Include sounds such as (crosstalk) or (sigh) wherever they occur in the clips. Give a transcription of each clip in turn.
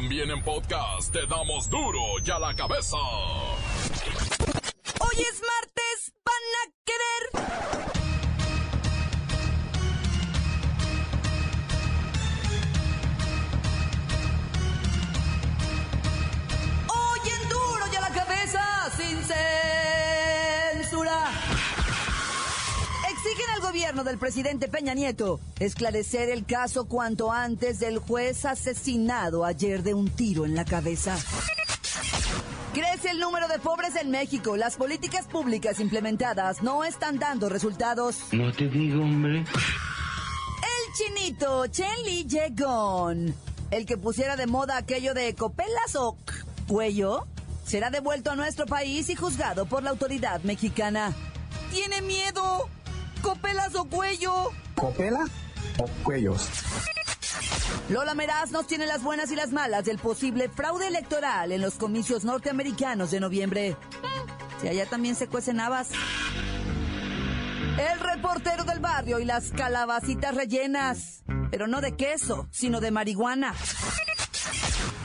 También en podcast te damos duro y a la cabeza. Hoy es martes, del presidente Peña Nieto esclarecer el caso cuanto antes del juez asesinado ayer de un tiro en la cabeza. Crece el número de pobres en México. Las políticas públicas implementadas no están dando resultados. No te digo, hombre. El chinito Chen Li Yegon, el que pusiera de moda aquello de copelas o cuello, será devuelto a nuestro país y juzgado por la autoridad mexicana. ¿Tiene miedo? ¿Copelas o cuello? ¿Copela o cuellos? Lola Meraz nos tiene las buenas y las malas del posible fraude electoral en los comicios norteamericanos de noviembre. Si allá también se cuecen habas. El reportero del barrio y las calabacitas rellenas. Pero no de queso, sino de marihuana.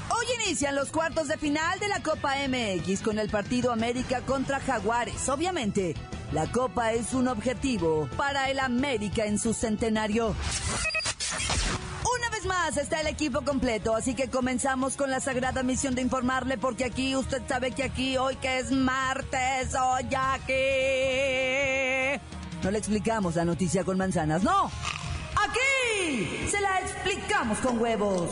Hoy inician los cuartos de final de la Copa MX con el partido América contra Jaguares. Obviamente, la Copa es un objetivo para el América en su centenario. Una vez más está el equipo completo, así que comenzamos con la sagrada misión de informarle, porque aquí usted sabe que aquí, hoy que es martes, hoy aquí. No le explicamos la noticia con manzanas, no. Aquí se la explicamos con huevos.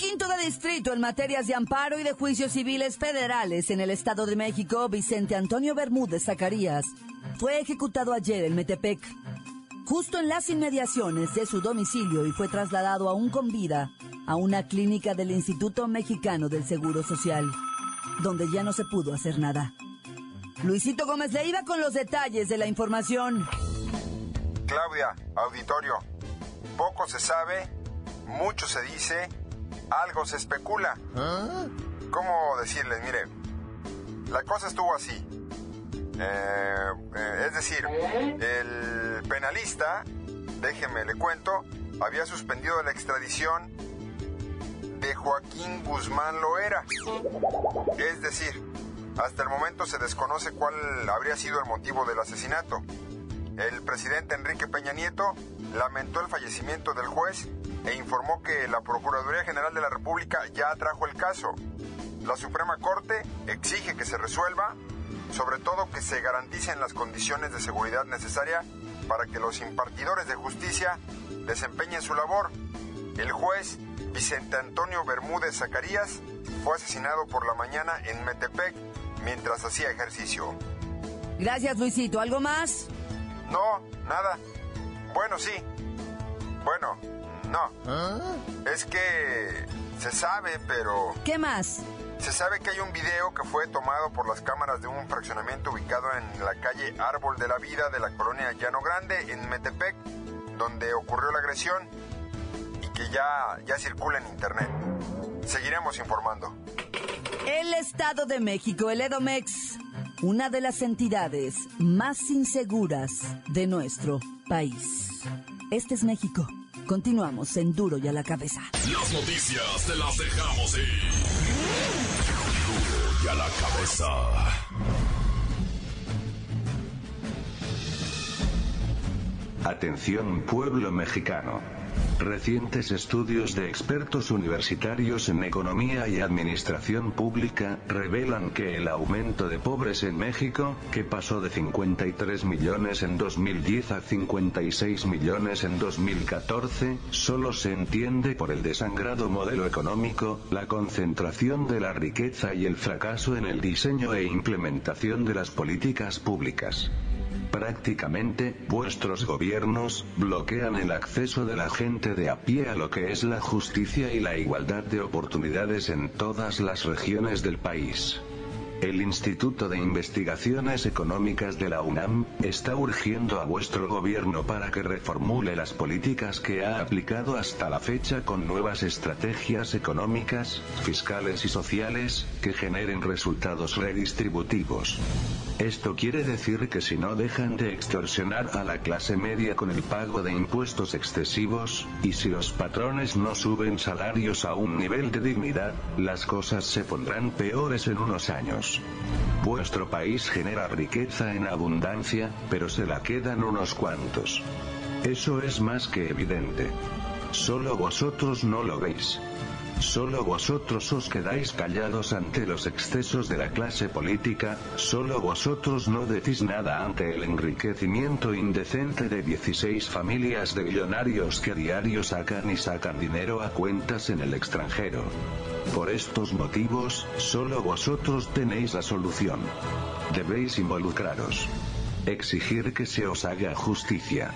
Quinto de distrito en materias de amparo y de juicios civiles federales en el Estado de México, Vicente Antonio Bermúdez Zacarías, fue ejecutado ayer en Metepec, justo en las inmediaciones de su domicilio y fue trasladado aún con vida a una clínica del Instituto Mexicano del Seguro Social, donde ya no se pudo hacer nada. Luisito Gómez le iba con los detalles de la información. Claudia, auditorio. Poco se sabe, mucho se dice, algo se especula. ¿Cómo decirles? Mire, la cosa estuvo así. Eh, eh, es decir, el penalista, déjeme le cuento, había suspendido la extradición de Joaquín Guzmán Loera. Es decir, hasta el momento se desconoce cuál habría sido el motivo del asesinato. El presidente Enrique Peña Nieto lamentó el fallecimiento del juez e informó que la Procuraduría General de la República ya atrajo el caso. La Suprema Corte exige que se resuelva, sobre todo que se garanticen las condiciones de seguridad necesarias para que los impartidores de justicia desempeñen su labor. El juez Vicente Antonio Bermúdez Zacarías fue asesinado por la mañana en Metepec mientras hacía ejercicio. Gracias, Luisito. ¿Algo más? No, nada. Bueno, sí. Bueno, no. Es que se sabe, pero ¿Qué más? se sabe que hay un video que fue tomado por las cámaras de un fraccionamiento ubicado en la calle Árbol de la Vida de la colonia Llano Grande, en Metepec, donde ocurrió la agresión y que ya, ya circula en internet. Seguiremos informando. El Estado de México, el Edomex, una de las entidades más inseguras de nuestro país. Este es México. Continuamos en Duro y a la cabeza. Las noticias te las dejamos ir. Duro y a la cabeza. Atención pueblo mexicano. Recientes estudios de expertos universitarios en economía y administración pública revelan que el aumento de pobres en México, que pasó de 53 millones en 2010 a 56 millones en 2014, solo se entiende por el desangrado modelo económico, la concentración de la riqueza y el fracaso en el diseño e implementación de las políticas públicas. Prácticamente, vuestros gobiernos bloquean el acceso de la gente de a pie a lo que es la justicia y la igualdad de oportunidades en todas las regiones del país. El Instituto de Investigaciones Económicas de la UNAM está urgiendo a vuestro gobierno para que reformule las políticas que ha aplicado hasta la fecha con nuevas estrategias económicas, fiscales y sociales, que generen resultados redistributivos. Esto quiere decir que si no dejan de extorsionar a la clase media con el pago de impuestos excesivos, y si los patrones no suben salarios a un nivel de dignidad, las cosas se pondrán peores en unos años. Vuestro país genera riqueza en abundancia, pero se la quedan unos cuantos. Eso es más que evidente. Solo vosotros no lo veis. Solo vosotros os quedáis callados ante los excesos de la clase política, solo vosotros no decís nada ante el enriquecimiento indecente de 16 familias de millonarios que diario sacan y sacan dinero a cuentas en el extranjero. Por estos motivos, solo vosotros tenéis la solución. Debéis involucraros. Exigir que se os haga justicia.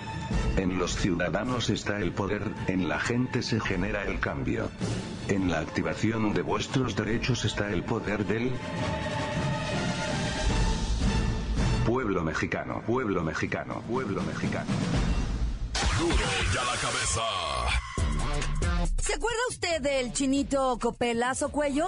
En los ciudadanos está el poder, en la gente se genera el cambio. En la activación de vuestros derechos está el poder del pueblo mexicano, pueblo mexicano, pueblo mexicano. Duro ya la cabeza. ¿Se acuerda usted del chinito Copelas o Cuello?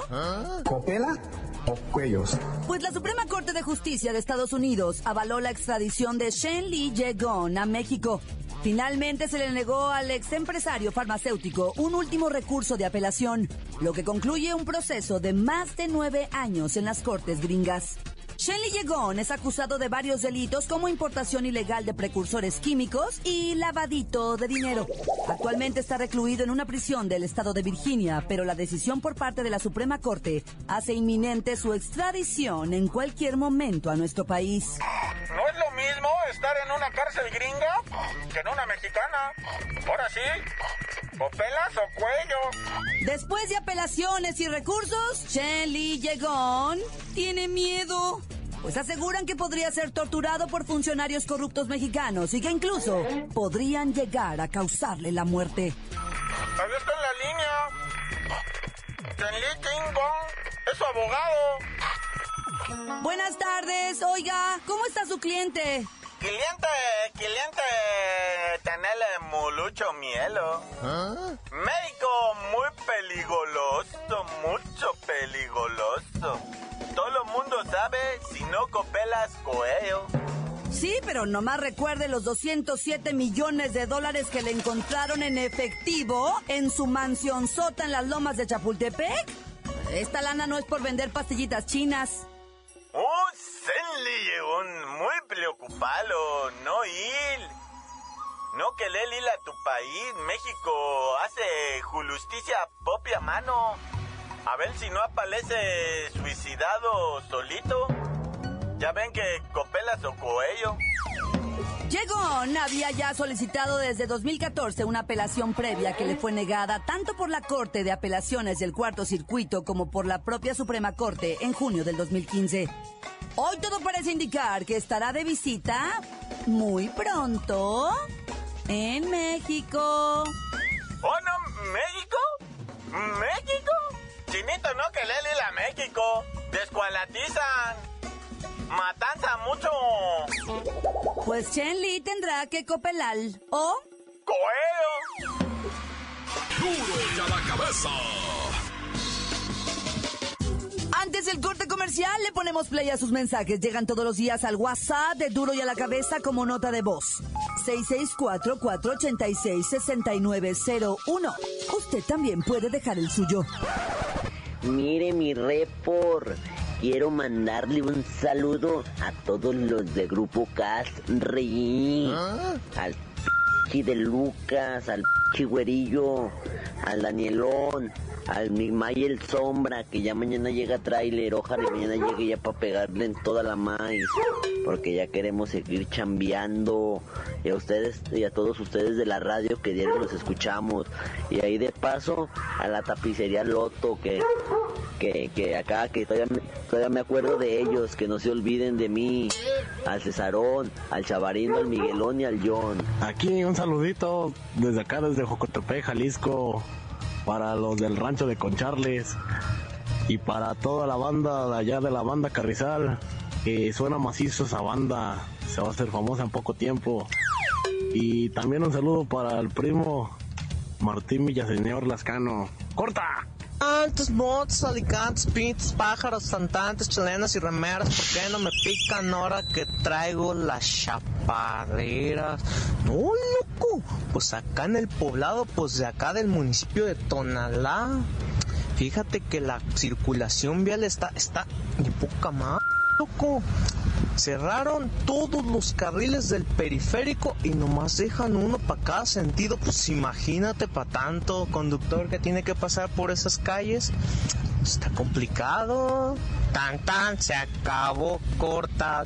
¿Copela o cuellos? Pues la Suprema Corte de Justicia de Estados Unidos avaló la extradición de Shen Li Yegon a México. Finalmente se le negó al ex empresario farmacéutico un último recurso de apelación, lo que concluye un proceso de más de nueve años en las cortes gringas. Shenley Yegon es acusado de varios delitos como importación ilegal de precursores químicos y lavadito de dinero. Actualmente está recluido en una prisión del estado de Virginia, pero la decisión por parte de la Suprema Corte hace inminente su extradición en cualquier momento a nuestro país. Mismo estar en una cárcel gringa que en una mexicana. Ahora sí, o pelas o cuello. Después de apelaciones y recursos, Shenley Yegon tiene miedo. Pues aseguran que podría ser torturado por funcionarios corruptos mexicanos y que incluso podrían llegar a causarle la muerte. Ahí está en la línea. Tenli King es su abogado. Buenas tardes, oiga, ¿cómo está su cliente? Cliente, cliente, tenerle mucho mielo. México muy peligroso, mucho peligroso. Todo el mundo sabe si no copelas coello. Sí, pero nomás recuerde los 207 millones de dólares que le encontraron en efectivo en su mansión sota en las lomas de Chapultepec. Esta lana no es por vender pastillitas chinas. Preocupado, no ir. No que le a tu país, México hace justicia propia mano. A ver si no aparece suicidado solito. Ya ven que copelas o coello. Yegon había ya solicitado desde 2014 una apelación previa que le fue negada tanto por la Corte de Apelaciones del Cuarto Circuito como por la propia Suprema Corte en junio del 2015. Hoy todo parece indicar que estará de visita muy pronto en México. ¿Oh, no? ¿México? ¿México? Chinito, no que le ir a México. Descualatizan. Matanza mucho. Pues Chen Li tendrá que copelar o Coelho. Duro ya la cabeza. Antes del corte comercial le ponemos play a sus mensajes. Llegan todos los días al WhatsApp de Duro y a la cabeza como nota de voz. 664-486-6901. Usted también puede dejar el suyo. Mire mi repor. Quiero mandarle un saludo a todos los de Grupo Cas Rey. Al de Lucas, al p güerillo, al Danielón, al mi Mayel Sombra, que ya mañana llega tráiler, ojalá mañana llegue ya para pegarle en toda la maíz, porque ya queremos seguir chambeando. Y a ustedes y a todos ustedes de la radio que diario los escuchamos. Y ahí de paso a la tapicería Loto, que, que, que acá, que todavía, todavía me acuerdo de ellos, que no se olviden de mí. Al Cesarón, al Chavarino, al Miguelón y al John. Aquí un saludito desde acá, desde Jocotepec, Jalisco, para los del rancho de Concharles. Y para toda la banda de allá de la banda Carrizal, que suena macizo esa banda, se va a hacer famosa en poco tiempo. Y también un saludo para el primo Martín Villaseñor Lascano. ¡Corta! Antes, bots, alicantes, pintos, pájaros, cantantes, chilenas y remeras, ¿por qué no me pican ahora que traigo las chaparreras? No, loco, pues acá en el poblado, pues de acá del municipio de Tonalá, fíjate que la circulación vial está, está ni poca más, Cerraron todos los carriles del periférico y nomás dejan uno para cada sentido. Pues imagínate para tanto conductor que tiene que pasar por esas calles. Está complicado. Tan tan, se acabó corta.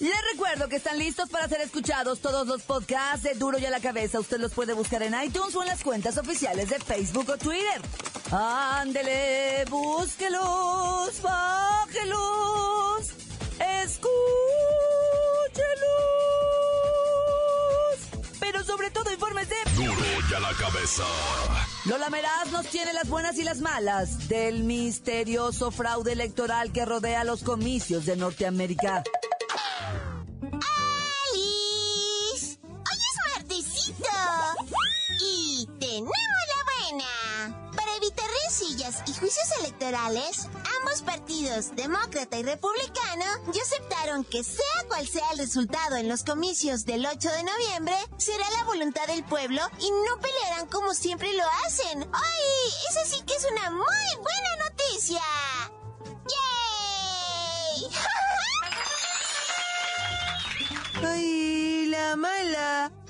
Les recuerdo que están listos para ser escuchados todos los podcasts de Duro y a la Cabeza. Usted los puede buscar en iTunes o en las cuentas oficiales de Facebook o Twitter. Ándele, búsquelos, bájelos, escúchelos. Pero sobre todo infórmese. Duro y a la cabeza. Lola Meraz nos tiene las buenas y las malas del misterioso fraude electoral que rodea los comicios de Norteamérica. Electorales, ambos partidos, demócrata y republicano, ya aceptaron que sea cual sea el resultado en los comicios del 8 de noviembre, será la voluntad del pueblo y no pelearán como siempre lo hacen. ¡Ay! Eso sí que es una muy buena noticia. ¡Yay! (laughs) ¡Ay,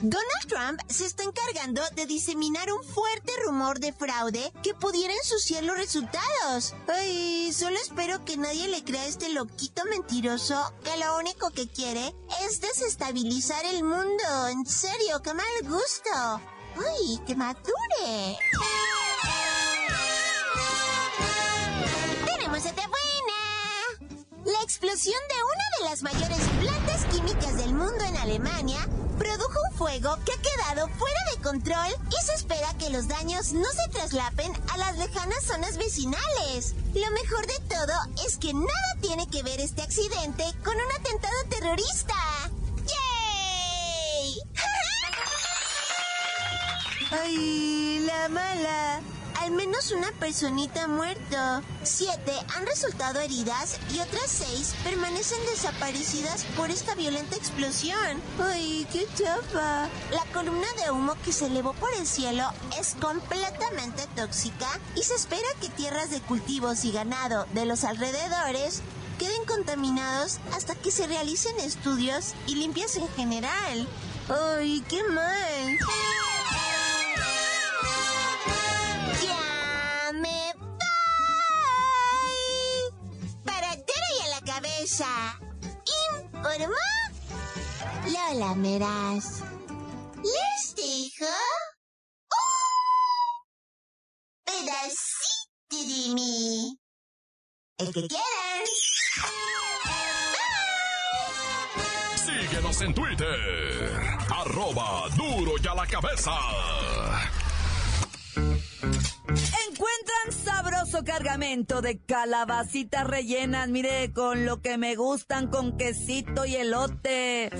Donald Trump se está encargando de diseminar un fuerte rumor de fraude que pudiera ensuciar los resultados. Ay, solo espero que nadie le crea a este loquito mentiroso que lo único que quiere es desestabilizar el mundo. En serio, qué mal gusto. Ay, que madure. Tenemos esta buena. La explosión de una de las mayores plantas químicas del mundo en Alemania produjo un fuego que ha quedado fuera de control y se espera que los daños no se traslapen a las lejanas zonas vecinales. Lo mejor de todo es que nada tiene que ver este accidente con un atentado terrorista. ¡Yay! (laughs) ¡Ay, la mala! Al menos una personita ha muerto. Siete han resultado heridas y otras seis permanecen desaparecidas por esta violenta explosión. ¡Ay, qué chafa! La columna de humo que se elevó por el cielo es completamente tóxica y se espera que tierras de cultivos y ganado de los alrededores queden contaminados hasta que se realicen estudios y limpias en general. ¡Ay, qué mal! Lola Meraz. Les dejo un pedacito de mí. El que quieran. Síguenos en Twitter. Arroba duro y a la cabeza. Encuentran sabroso cargamento de calabacitas rellenas, mire, con lo que me gustan, con quesito y elote,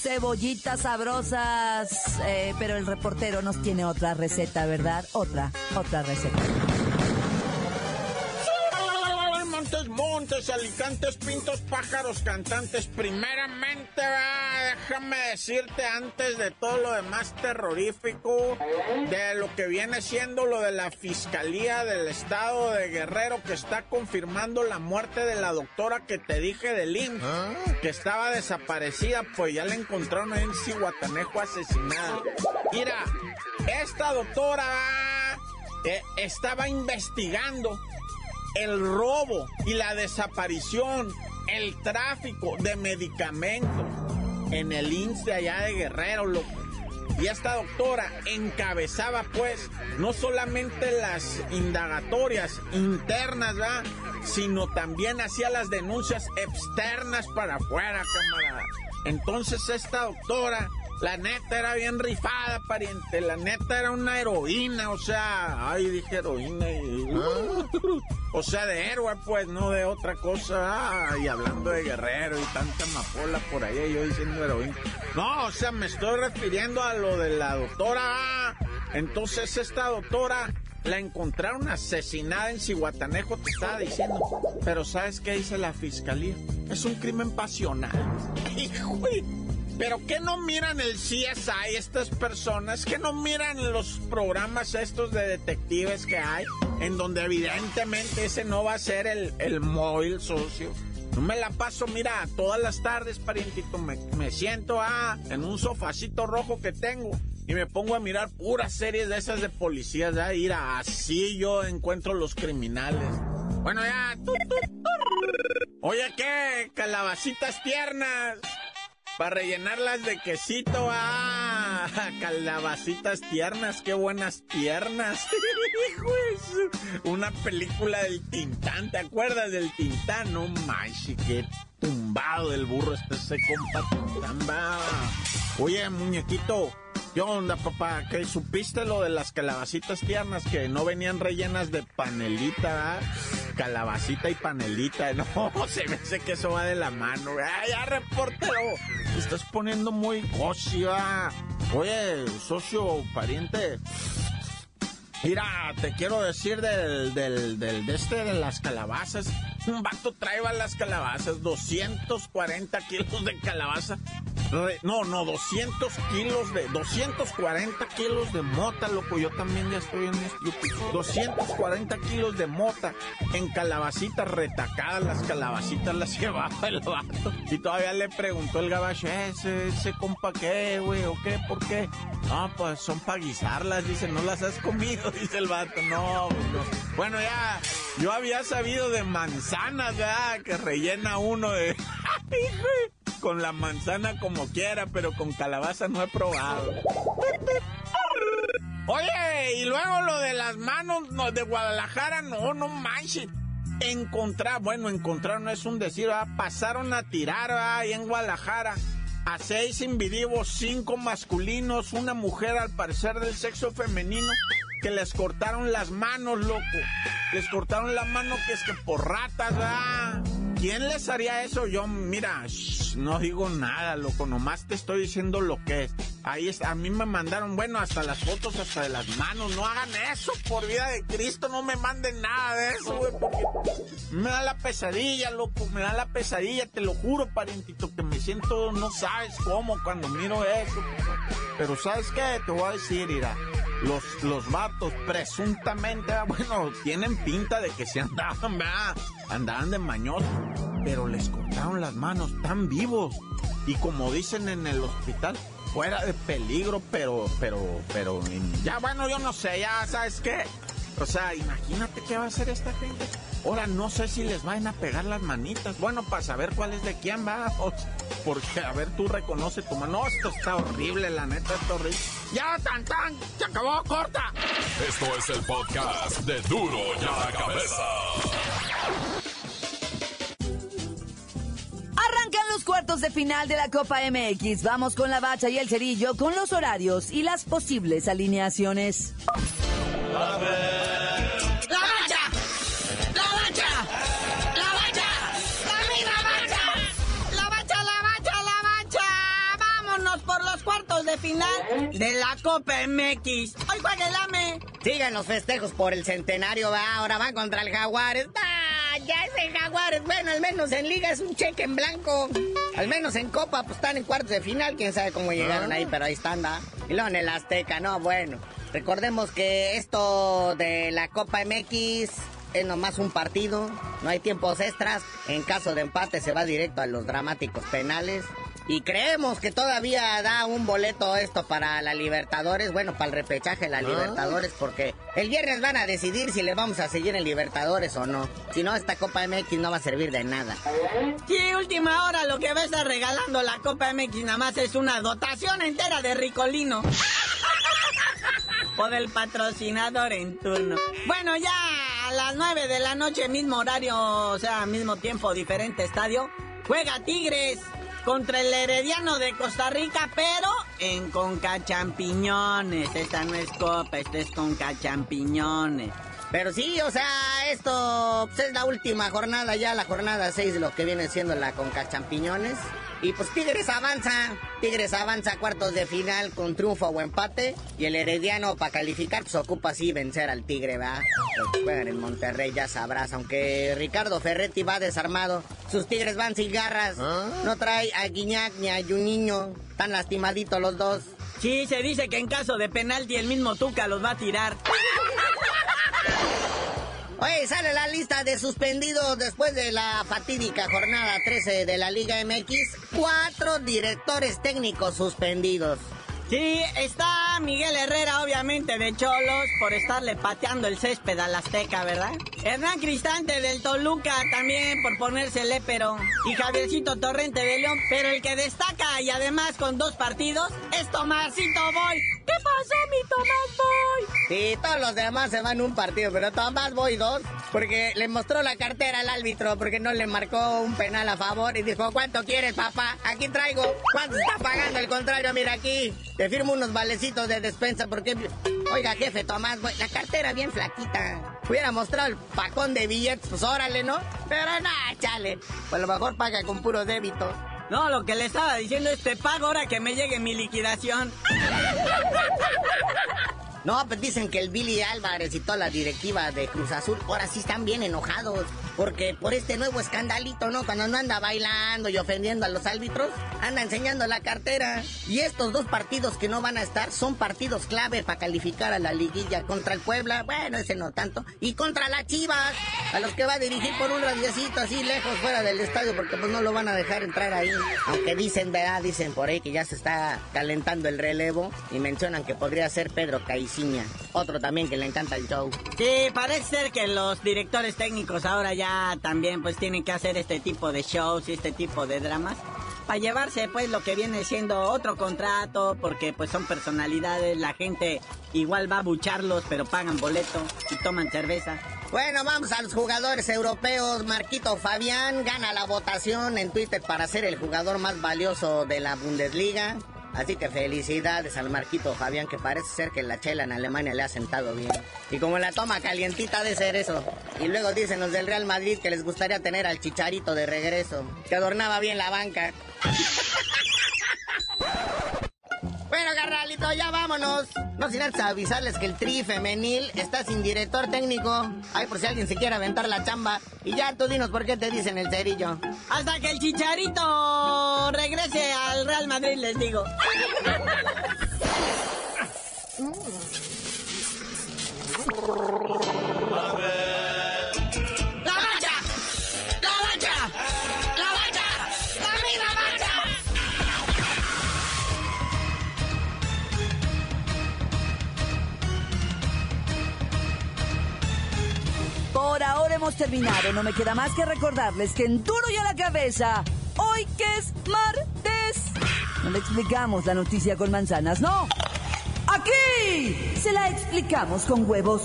cebollitas sabrosas, eh, pero el reportero nos tiene otra receta, ¿verdad? Otra, otra receta. Montes, montes, alicantes, pintos, pájaros, cantantes. Primeramente, déjame decirte antes de todo lo demás terrorífico, de lo que viene siendo lo de la Fiscalía del Estado de Guerrero que está confirmando la muerte de la doctora que te dije del IMSS, que estaba desaparecida, pues ya la encontraron en Cihuatanejo asesinada. Mira, esta doctora eh, estaba investigando el robo y la desaparición, el tráfico de medicamentos en el INSS de allá de Guerrero, loco. Y esta doctora encabezaba pues no solamente las indagatorias internas, ¿verdad? Sino también hacía las denuncias externas para afuera, camarada. Entonces esta doctora la neta era bien rifada, pariente. La neta era una heroína, o sea, ay, dije heroína y... O sea, de héroe, pues, no de otra cosa. y hablando de guerrero y tanta amapola por ahí, yo diciendo heroína. No, o sea, me estoy refiriendo a lo de la doctora. Entonces, esta doctora la encontraron asesinada en Cihuatanejo, te estaba diciendo. Pero ¿sabes qué dice la fiscalía? Es un crimen pasional. (laughs) Hijo, pero ¿qué no miran el CSI estas personas? ¿Qué no miran los programas estos de detectives que hay? En donde evidentemente ese no va a ser el, el móvil socio. No me la paso, mira, todas las tardes, parientito, me, me siento ah, en un sofacito rojo que tengo y me pongo a mirar puras series de esas de policías, ya, ir así yo encuentro los criminales. Bueno, ya. Oye, ¿qué? Calabacitas tiernas. Para rellenarlas de quesito, ah, (laughs) calabacitas tiernas, qué buenas piernas. (laughs) Una película del Tintán, ¿te acuerdas del Tintán? No manches, qué tumbado del burro este ese compa Tintán, va. Oye, muñequito, ¿Qué onda, papá? ¿Qué supiste lo de las calabacitas tiernas que no venían rellenas de panelita, calabacita y panelita? (laughs) No, se me hace que eso va de la mano. ¡Ay, ya, reportero! Te estás poniendo muy gocia. Oye, socio, pariente, Mira, te quiero decir del, del, del, de este de las calabazas. Un vato trae las calabazas, 240 kilos de calabaza. No, no, 200 kilos de, 240 kilos de mota, loco. Yo también ya estoy en esto. 240 kilos de mota en calabacitas retacadas. Las calabacitas las (laughs) llevaba el vato. Y todavía le preguntó el gabacho, ¿ese, ese compa qué, güey? ¿O qué? ¿Por qué? No, pues son para guisarlas, dice, no las has comido. (laughs) dice el vato. No, Bueno, ya, yo había sabido de manzanas, ¿verdad? Que rellena uno de... (laughs) con la manzana como quiera, pero con calabaza no he probado. Oye, y luego lo de las manos de Guadalajara, no, no manches. Encontrar, bueno, encontrar no es un decir, pasaron a tirar ahí en Guadalajara a seis individuos, cinco masculinos, una mujer al parecer del sexo femenino, que les cortaron las manos, loco. Les cortaron la mano que es que por ratas, ¿verdad? ¿Quién les haría eso? Yo, mira, no digo nada, loco, nomás te estoy diciendo lo que es. Ahí está, a mí me mandaron, bueno, hasta las fotos, hasta de las manos. No hagan eso, por vida de Cristo, no me manden nada de eso, güey, porque me da la pesadilla, loco, me da la pesadilla, te lo juro, parientito, que me siento, no sabes cómo cuando miro eso. Pero ¿sabes qué? Te voy a decir, mira los, los vatos presuntamente, (laughs) bueno, tienen pinta de que se andaban, ¿verdad? Andaban de mañosos, pero les cortaron las manos tan vivos. Y como dicen en el hospital, fuera de peligro, pero, pero, pero, ya bueno, yo no sé, ya sabes qué. O sea, imagínate qué va a hacer esta gente. Ahora no sé si les van a pegar las manitas. Bueno, para saber cuál es de quién va. Porque, a ver, tú reconoce tu mano. No, esto está horrible, la neta, está horrible. Ya, tan, tan, se acabó, corta. Esto es el podcast de Duro ya la cabeza. Arrancan los cuartos de final de la Copa MX. Vamos con la bacha y el cerillo con los horarios y las posibles alineaciones. A de la Copa MX. Hoy juega el AME. Siguen los festejos por el centenario, ¿va? ahora van contra el Jaguares. ¡Ah! Ya es el Jaguares. Bueno, al menos en Liga es un cheque en blanco. Al menos en Copa, pues están en cuartos de final. Quién sabe cómo llegaron ahí, pero ahí están, ¿va? Y luego en el Azteca, no, bueno. Recordemos que esto de la Copa MX es nomás un partido, no hay tiempos extras. En caso de empate se va directo a los dramáticos penales. Y creemos que todavía da un boleto esto para la Libertadores, bueno, para el repechaje de la ah. Libertadores, porque El viernes van a decidir si les vamos a seguir en Libertadores o no. Si no, esta Copa MX no va a servir de nada. Sí, última hora lo que va a estar regalando la Copa MX nada más es una dotación entera de Ricolino. (laughs) o del patrocinador en turno. Bueno, ya a las 9 de la noche, mismo horario, o sea, mismo tiempo, diferente estadio, juega Tigres contra el Herediano de Costa Rica, pero en Conca Champiñones. Esta no es Copa, esta es Conca Champiñones. Pero sí, o sea, esto pues, es la última jornada ya, la jornada 6 de lo que viene siendo la Conca Champiñones. Y pues Tigres avanza, Tigres avanza a cuartos de final con triunfo o empate. Y el Herediano para calificar pues ocupa así vencer al Tigre, ¿verdad? Pues, juegan en Monterrey, ya sabrás. Aunque Ricardo Ferretti va desarmado, sus Tigres van sin garras. No trae a Guiñac ni a Juninho, están lastimaditos los dos. Sí, se dice que en caso de penalti el mismo Tuca los va a tirar. Oye, sale la lista de suspendidos después de la fatídica jornada 13 de la Liga MX. Cuatro directores técnicos suspendidos. Sí, está Miguel Herrera, obviamente, de Cholos, por estarle pateando el césped al Azteca, ¿verdad? Hernán Cristante del Toluca, también por ponerse lépero. Y Javiercito Torrente de León, pero el que destaca y además con dos partidos es Tomasito Boy. ¿Qué pasó, mi Tomás Boy? Sí, todos los demás se van un partido, pero Tomás Boy dos, porque le mostró la cartera al árbitro, porque no le marcó un penal a favor y dijo, ¿cuánto quieres, papá? Aquí traigo. ¿Cuánto está pagando? El contrario, mira aquí. Te firmo unos valecitos de despensa porque... Oiga, jefe Tomás, la cartera bien flaquita. Hubiera mostrado el pacón de billetes, pues órale, ¿no? Pero nada, chale. Pues a lo mejor paga con puro débito. No, lo que le estaba diciendo es te pago ahora que me llegue mi liquidación. No, pues dicen que el Billy Álvarez y toda la directiva de Cruz Azul ahora sí están bien enojados. Porque por este nuevo escandalito, ¿no? Cuando no anda bailando y ofendiendo a los árbitros, anda enseñando la cartera. Y estos dos partidos que no van a estar son partidos clave para calificar a la liguilla. Contra el Puebla, bueno, ese no tanto. Y contra las Chivas, a los que va a dirigir por un radiecito así lejos fuera del estadio, porque pues no lo van a dejar entrar ahí. Aunque dicen, ¿verdad? Dicen por ahí que ya se está calentando el relevo y mencionan que podría ser Pedro Caiciña. Otro también que le encanta el show. Sí, parece ser que los directores técnicos ahora ya también pues tienen que hacer este tipo de shows y este tipo de dramas para llevarse pues lo que viene siendo otro contrato porque pues son personalidades, la gente igual va a bucharlos pero pagan boleto y toman cerveza. Bueno, vamos a los jugadores europeos. Marquito Fabián gana la votación en Twitter para ser el jugador más valioso de la Bundesliga. Así que felicidades al Marquito Fabián, que parece ser que la chela en Alemania le ha sentado bien. Y como la toma calientita de ser eso. Y luego dicen los del Real Madrid que les gustaría tener al Chicharito de regreso, que adornaba bien la banca. (laughs) Bueno, carnalito, ya vámonos. No sin antes avisarles que el tri femenil está sin director técnico. Ay, por si alguien se quiere aventar la chamba. Y ya tú dinos por qué te dicen el cerillo. Hasta que el chicharito regrese al Real Madrid, les digo. Hemos terminado. No me queda más que recordarles que en Duro y a la Cabeza, hoy que es martes, no le explicamos la noticia con manzanas, no. Aquí se la explicamos con huevos.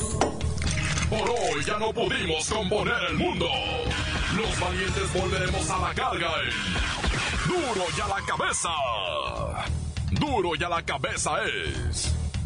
Por hoy ya no pudimos componer el mundo. Los valientes volveremos a la carga. en Duro y a la cabeza. Duro y a la cabeza es.